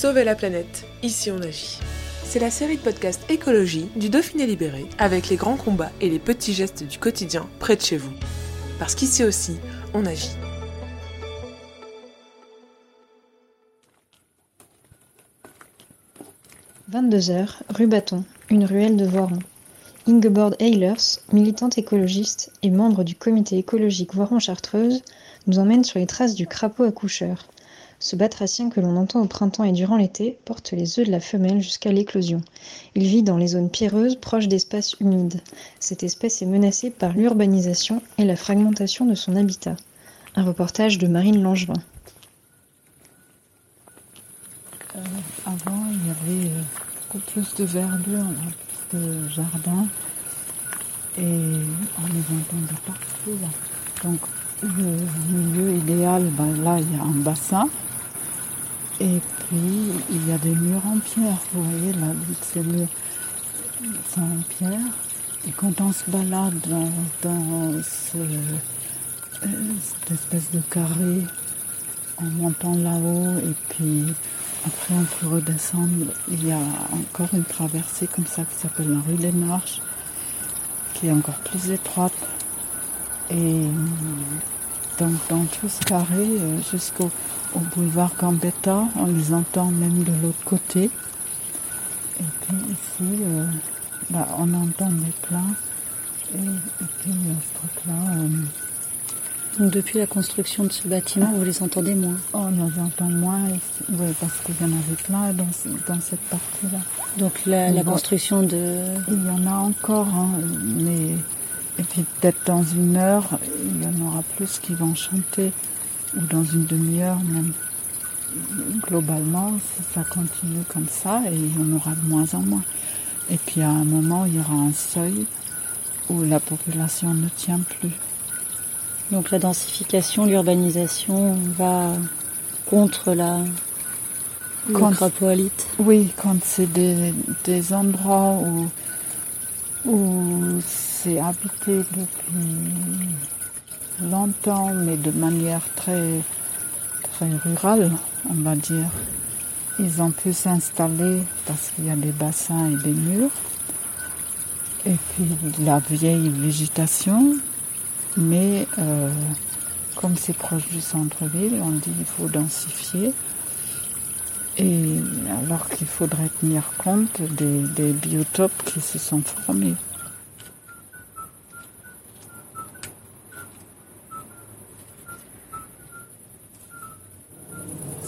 Sauver la planète, ici on agit. C'est la série de podcasts écologie du Dauphiné libéré avec les grands combats et les petits gestes du quotidien près de chez vous. Parce qu'ici aussi, on agit. « 22h, rue Bâton, une ruelle de Voiron. Ingeborg Eilers, militante écologiste et membre du comité écologique Voiron-Chartreuse, nous emmène sur les traces du crapaud accoucheur. Ce batracien que l'on entend au printemps et durant l'été porte les œufs de la femelle jusqu'à l'éclosion. Il vit dans les zones pierreuses proches d'espaces humides. Cette espèce est menacée par l'urbanisation et la fragmentation de son habitat. Un reportage de Marine Langevin. Euh, avant, il y avait euh, beaucoup plus de verdure, plus de jardin. Et on les entendait partout. Donc, le milieu idéal, ben, là, il y a un bassin. Et puis, il y a des murs en pierre. Vous voyez, là, ces murs sont en pierre. Et quand on se balade dans, euh, cette espèce de carré, en montant là-haut, et puis après on peut redescendre, il y a encore une traversée comme ça qui s'appelle la rue des Marches, qui est encore plus étroite. Et donc dans tout ce carré, euh, jusqu'au au boulevard Gambetta, on les entend même de l'autre côté. Et puis ici, euh, bah, on entend des plats. Et, et puis euh, ce truc-là. euh, Donc depuis la construction de ce bâtiment, vous les entendez moins? on les entend moins ici. Ouais, parce qu'il y en avait plein dans, dans cette partie-là. Donc la, la Bon. construction de... Il y en a encore, hein, mais. Et puis peut-être dans une heure, il y en aura plus qui vont chanter. Ou dans une demi-heure même. Globalement, si ça continue comme ça, et en aura de moins en moins. Et puis à un moment, il y aura un seuil où la population ne tient plus. Donc la densification, l'urbanisation va contre la... Crapaud-alite. Oui, quand c'est des, des endroits où, où c'est habité depuis longtemps, mais de manière très, très rurale, on va dire. Ils ont pu s'installer parce qu'il y a des bassins et des murs. Et puis la vieille végétation. Mais euh, comme c'est proche du centre-ville, on dit qu'il faut densifier. Et alors qu'il faudrait tenir compte des, des biotopes qui se sont formés.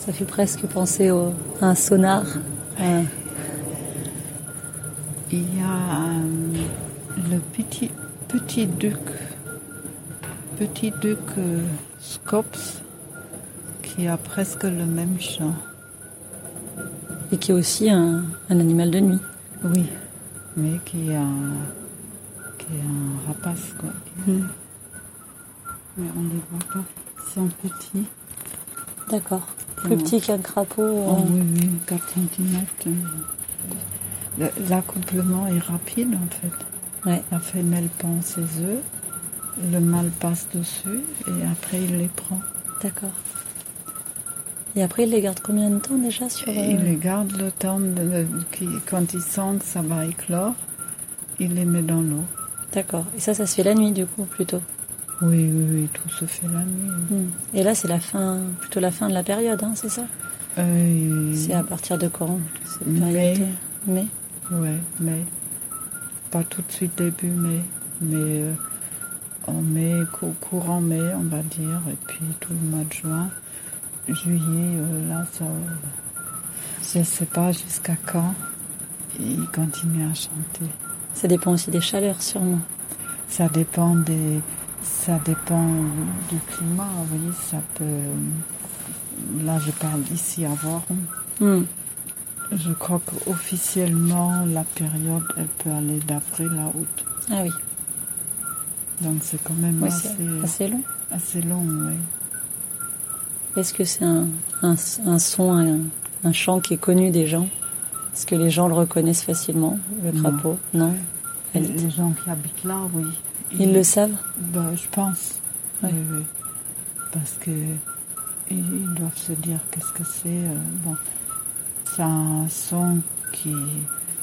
Ça fait presque penser au, à un sonar. Il y a euh, le petit, petit duc, petit duc euh, Scops, qui a presque le même chant. et qui est aussi un, un animal de nuit. Oui, mais qui est un, qui est un rapace, quoi. Hmm. Mais on ne les voit pas. Ils sont petits. D'accord. Plus petit qu'un crapaud. Oh, euh, oui, oui, 4 cm. L'accouplement est rapide en fait. Ouais. La femelle pond ses œufs, le mâle passe dessus et après il les prend. D'accord. Et après, il les garde combien de temps déjà sur... Euh, il les garde le temps de, qui- quand il sent que ça va éclore, il les met dans l'eau. D'accord. Et ça, ça se fait la nuit du coup plutôt? Oui, oui, oui, tout se fait la nuit. Hmm. Et là, c'est la fin, plutôt la fin de la période, hein, c'est ça? Euh, C'est à partir de quand cette Mai. période? Mai. Ouais, mais pas tout de suite début mai, mais euh, en mai, cou- courant mai, on va dire, et puis tout le mois de juin, juillet, euh, là, ça, je sais pas jusqu'à quand il continue à chanter. Ça dépend aussi des chaleurs, sûrement. Ça dépend des, ça dépend du climat, vous voyez, ça peut, là je parle ici à Voiron. Hmm. Je crois qu'officiellement, la période, elle peut aller d'avril à août. Ah oui, Donc c'est quand même oui assez, long. assez long, oui. Est-ce que c'est un, un, un son, un, un chant qui est connu des gens? Est-ce que les gens le reconnaissent facilement, le crapaud Non. Les gens qui habitent là, oui. Ils le savent? Bah, je pense. Ouais. Oui, oui. Parce que ils, doivent se dire qu'est-ce que c'est. euh, bon, c'est un son qui,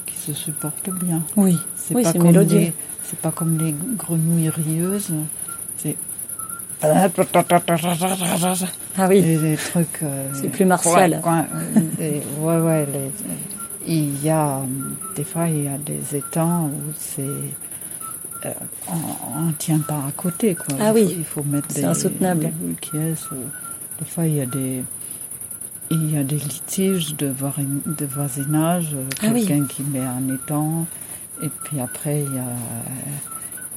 qui se supporte bien. Oui. C'est Oui, pas comme mélodieux. les- C'est pas comme les grenouilles rieuses. C'est Ah oui. des trucs. euh, C'est plus martial. coin- coin- euh, et- ouais, ouais. les- il y a des fois il y a des étangs où c'est euh, on, on tient pas à côté quoi. Ah il oui. faut, il faut mettre des insoutenable. des boules qui est, ou des fois il y a des il y a des litiges de, de voisinage, euh, Ah oui. quelqu'un qui met un étang, et puis après il y a,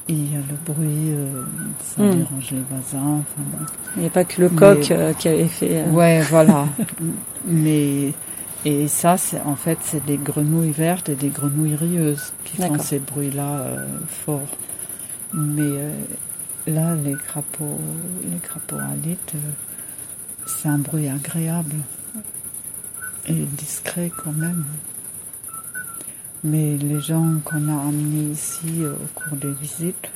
il y a le bruit, euh, ça Hmm. dérange les voisins. Enfin. Il n'y a pas que le coq euh, qui avait fait. euh, Ouais, voilà. Mais et ça, c'est en fait, c'est des grenouilles vertes et des grenouilles rieuses qui font ces bruits-là euh, forts. Mais euh, là, les crapauds, les crapauds alites, euh, c'est un bruit agréable et discret quand même. Mais les gens qu'on a amenés ici euh, au cours des visites,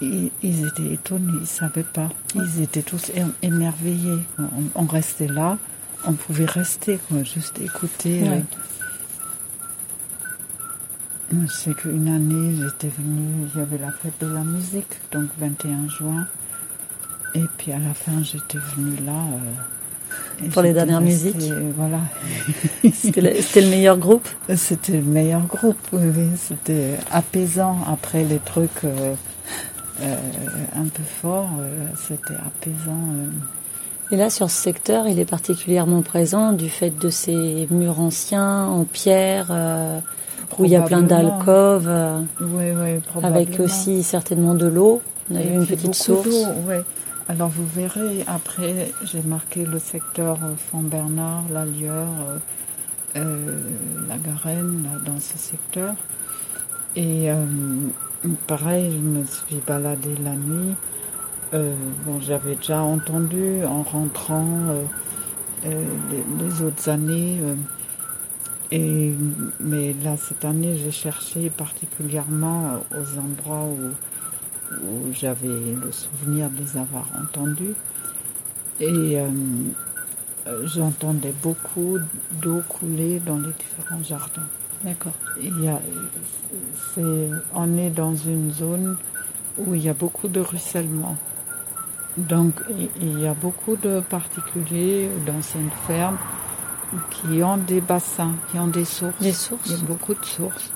ils, ils étaient étonnés, ils savaient pas. Ils étaient tous émerveillés. On, on restait là, on pouvait rester, quoi, juste écouter. Ouais. euh. Qu'une année, j'étais venue, il y avait la fête de la musique, donc 21 juin. Et puis à la fin, j'étais venue là. euh, Pour les dernières restée, musiques. Voilà. C'était le, meilleur groupe? C'était le meilleur groupe, oui, oui. C'était apaisant. Après les trucs euh, euh, un peu forts, euh, c'était apaisant. Et là, sur ce secteur, il est particulièrement présent du fait de ces murs anciens en pierre, euh, où il y a plein d'alcôves, euh, Oui, oui, avec aussi certainement de l'eau. On a eu une petite source. ouais. Alors vous verrez, après j'ai marqué le secteur Font-Bernard, la Lieure, euh, euh, la Garenne, là, dans ce secteur. Et euh, pareil, je me suis baladée la nuit. Euh, bon, j'avais déjà entendu en rentrant euh, euh, les, les autres années. et, mais là, cette année, j'ai cherché particulièrement aux endroits où, où j'avais le souvenir de les avoir entendus. Et j'entendais beaucoup d'eau couler dans les différents jardins. D'accord. Il y a, c'est, on est dans une zone où il y a beaucoup de ruissellement. Donc il- y a beaucoup de particuliers d'anciennes fermes qui ont des bassins, qui ont des sources. Des sources Il y a beaucoup de sources.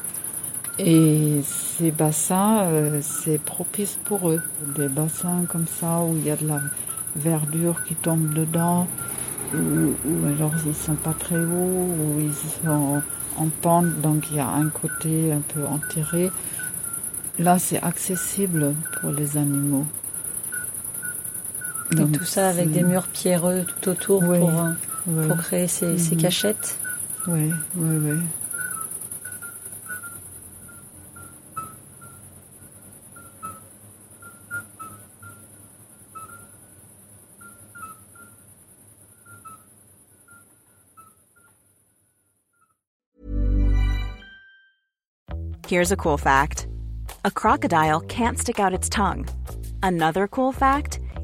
Et ces bassins, euh, c'est propice pour eux. Des bassins comme ça où il y a de la verdure qui tombe dedans, ou, ou alors ils sont pas très hauts, ou ils sont en pente, donc il y a un côté un peu enterré. Là, c'est accessible pour les animaux. Et Donc, tout ça avec des murs pierreux tout autour pour, euh, Ouais. pour créer ces, ces Mhm. cachettes. Oui, oui, oui. Here's a cool fact a crocodile can't stick out its tongue. Another cool fact